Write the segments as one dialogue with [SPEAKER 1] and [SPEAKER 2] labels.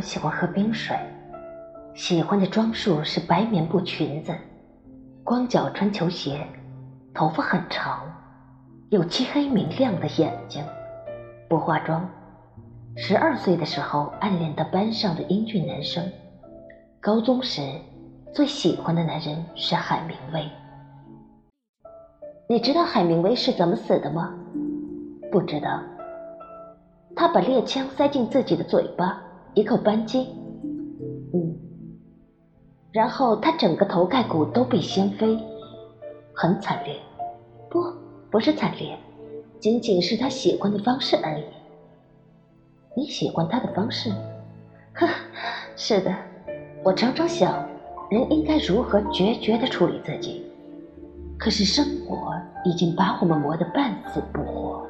[SPEAKER 1] 这个女孩喜欢喝冰水，喜欢的装束是白棉布裙子，光脚穿球鞋，头发很长，有漆黑明亮的眼睛，不化妆。十二岁的时候暗恋的班上的英俊男生，高中时最喜欢的男人是海明威。你知道海明威是怎么死的吗？不知道。他把猎枪塞进自己的嘴巴，一口扳机。嗯。然后他整个头盖骨都被掀飞，很惨烈。不，不是惨烈，仅仅是他喜欢的方式而已。你喜欢他的方式？呵，是的。我常常想，人应该如何决绝地处理自己。可是生活已经把我们磨得半死不活。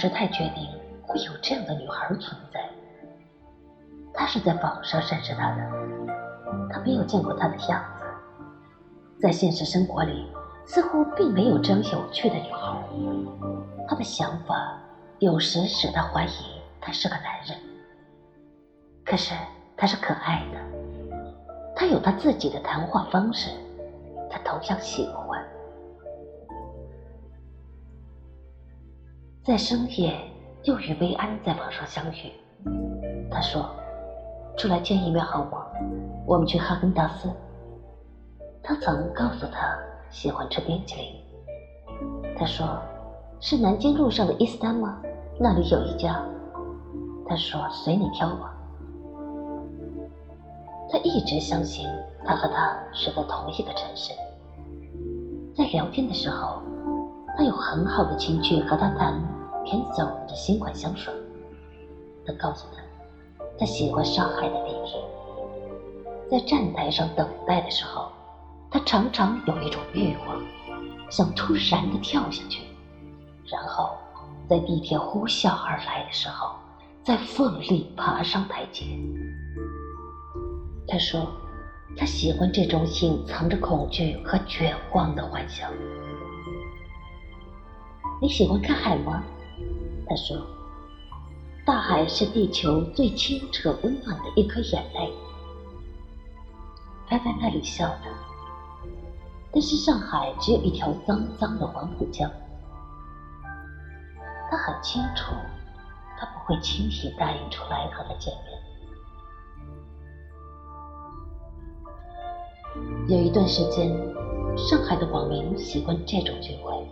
[SPEAKER 1] 是太确定会有这样的女孩存在。他是在网上认识她的，他没有见过她的样子。在现实生活里，似乎并没有这样有趣的女孩。他的想法有时使他怀疑他是个男人。可是他是可爱的。他有他自己的谈话方式，他同样喜欢。在深夜，又与薇安在网上相遇。他说：“出来见一面好吗？我们去哈根达斯。”他曾告诉他喜欢吃冰淇淋。他说：“是南京路上的伊斯丹吗？那里有一家。”他说：“随你挑吧。”他一直相信他和他是在同一个城市，在聊天的时候，他有很好的情趣和他谈 Kenzo 的新款香水。他告诉他，他喜欢上海的地铁，在站台上等待的时候，他常常有一种欲望，想突然的跳下去，然后在地铁呼啸而来的时候，再奋力爬上台阶。他说：“他喜欢这种隐藏着恐惧和绝望的幻想。”你喜欢看海吗？他说：“大海是地球最清澈温暖的一颗眼泪。”他在那里笑着。但是上海只有一条脏脏的黄浦江。他很清楚，他不会轻易答应出来和他见面。有一段时间，上海的网民喜欢这种聚会：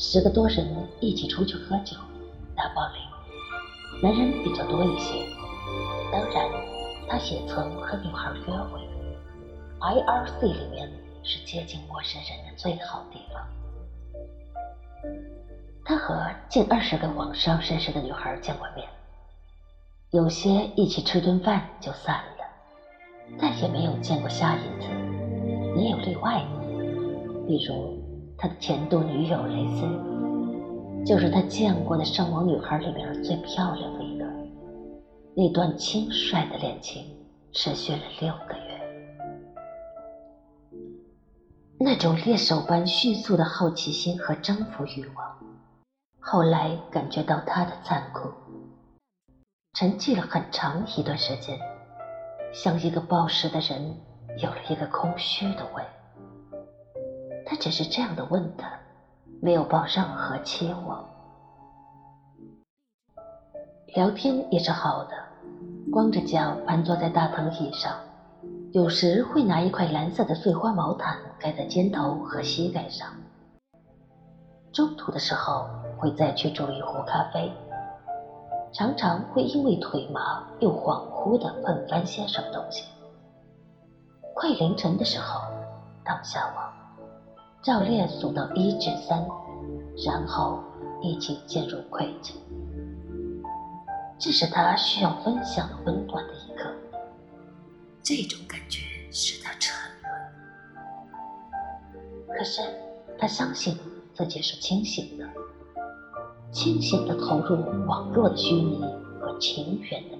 [SPEAKER 1] 十个多人一起出去喝酒、打保龄，男人比较多一些。当然，他也曾和女孩约会。IRC 里面是接近陌生人的最好地方。他和近二十个网上认识的女孩见过面，有些一起吃顿饭就散了。再也没有见过下一次，也有例外的，比如他的前度女友蕾丝，就是他见过的上网女孩里面最漂亮的一个。那段轻率的恋情持续了六个月，那种猎手般迅速的好奇心和征服欲望，后来感觉到他的残酷，沉寂了很长一段时间。像一个暴食的人，有了一个空虚的胃。他只是这样的问他，没有抱任何期望。聊天也是好的，光着脚盘坐在大藤椅上，有时会拿一块蓝色的碎花毛毯盖在肩头和膝盖上。中途的时候会再去煮一壶咖啡。常常会因为腿麻又恍惚的碰翻些什么东西。快凌晨的时候，当下网，照例数到一至三，然后一起进入困境。这是他需要分享的温暖的一刻。这种感觉使他沉沦。可是他相信自己是清醒的。清醒的投入网络的虚拟和情缘的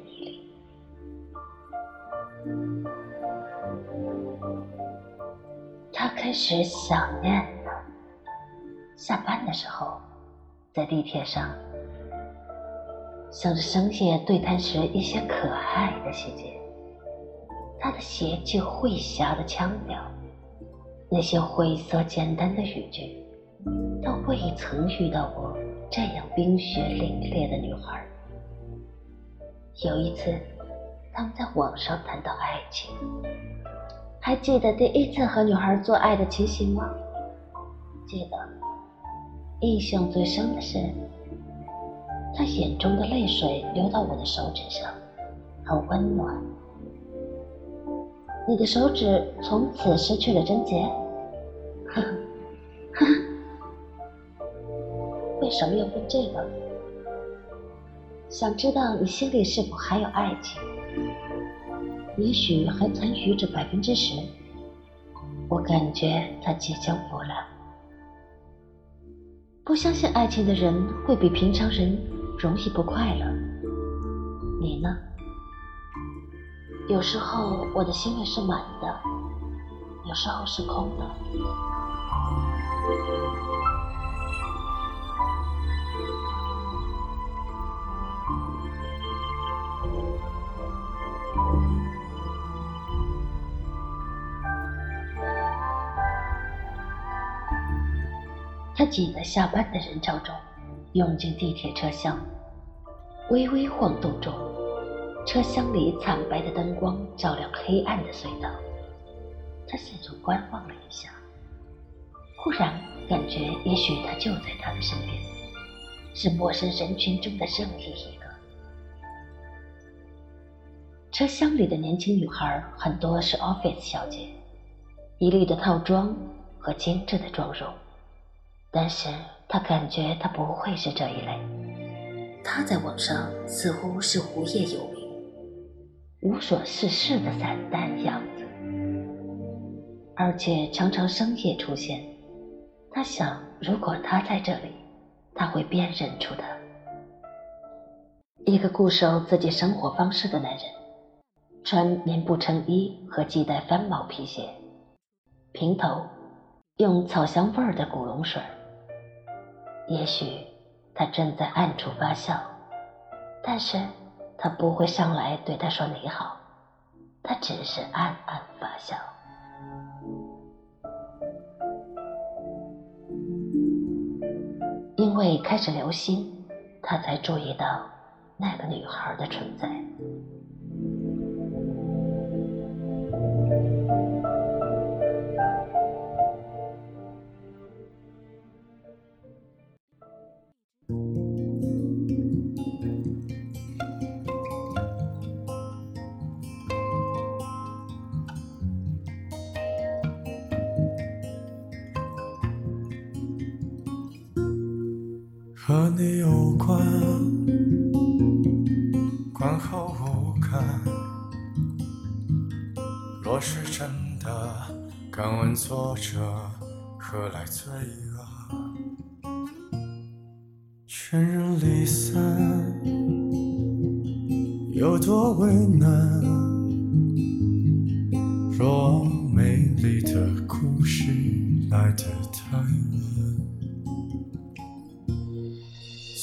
[SPEAKER 1] 开始想念了。下班的时候，在地铁上，想着深夜对谈时一些可爱的细节，他的邪气会侠的腔调，那些晦涩简单的语句，都未曾遇到过这样冰雪凛冽的女孩。有一次，他们在网上谈到爱情，还记得第一次和女孩做爱的情形吗？记得。印象最深的是，他眼中的泪水流到我的手指上，很温暖。你的手指从此失去了贞洁？呵呵，为什么要问这个？想知道你心里是否还有爱情？也许还残余着百分之十。我感觉它即将腐烂。不相信爱情的人会比平常人容易不快乐。你呢？有时候我的心里是满的，有时候是空的。他挤在下班的人潮中，涌进地铁车厢，微微晃动中，车厢里惨白的灯光照亮黑暗的隧道。他四处观望了一下，忽然感觉也许他就在他的身边，是陌生人群中的任意一个。车厢里的年轻女孩很多是 office 小姐，一律的套装和精致的妆容。但是他感觉他不会是这一类。他在网上似乎是无业游民，无所事事的散淡样子，而且常常深夜出现。他想，如果他在这里，他会辨认出他。一个固守自己生活方式的男人，穿棉布衬衣和系带翻毛皮鞋，平头，用草香味儿的古龙水。也许他正在暗处发笑，但是他不会上来对他说你好，他只是暗暗发笑。因为开始留心，他才注意到那个女孩的存在。
[SPEAKER 2] 和你有关，观后无感。若是真的，敢问作者何来罪恶？全人离散，有多为难？若美丽的故事来得太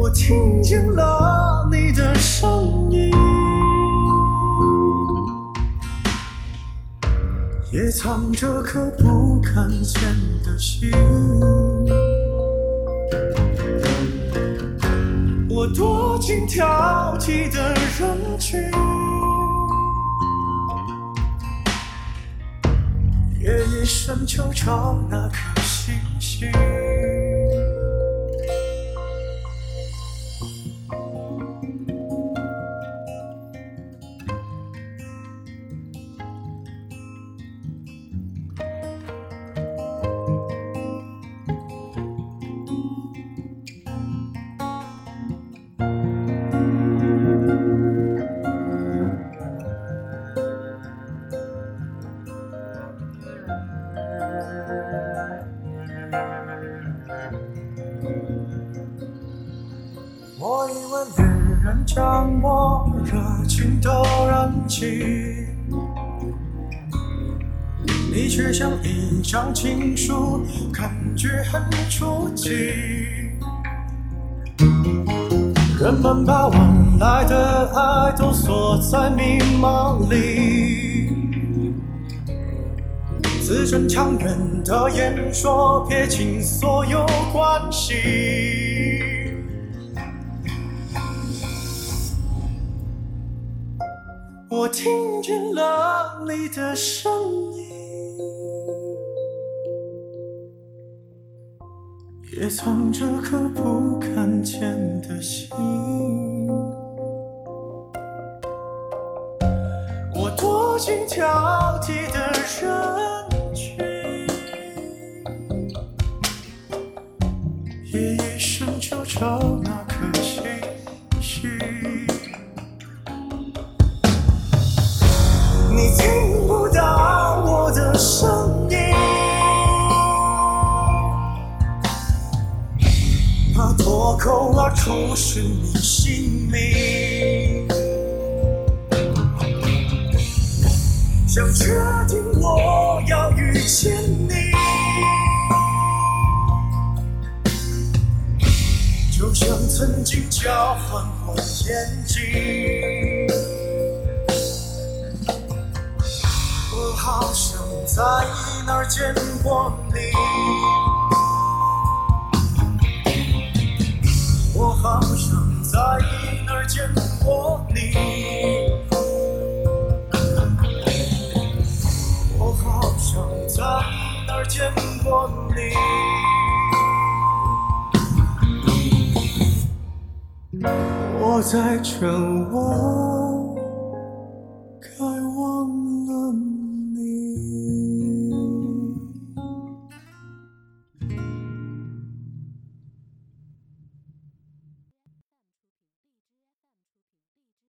[SPEAKER 2] 我听见了你的声音，也藏着颗不敢见的心。我躲进挑剔的人群，夜一生求找那颗星星。我以为女人将我热情都燃起，你却像一张情书，感觉很初级。人们把晚来的爱都锁在密码里，字正腔圆的演说撇清所有关系。我听见了你的声音，也藏着颗不敢见的心。我躲进挑剔的人找那颗星星。你听不到我的声音，怕脱口而出是你曾经交换过眼睛。我好像在哪儿见过你，我好像在哪儿见过你，我好像在哪儿见过你。我在这问。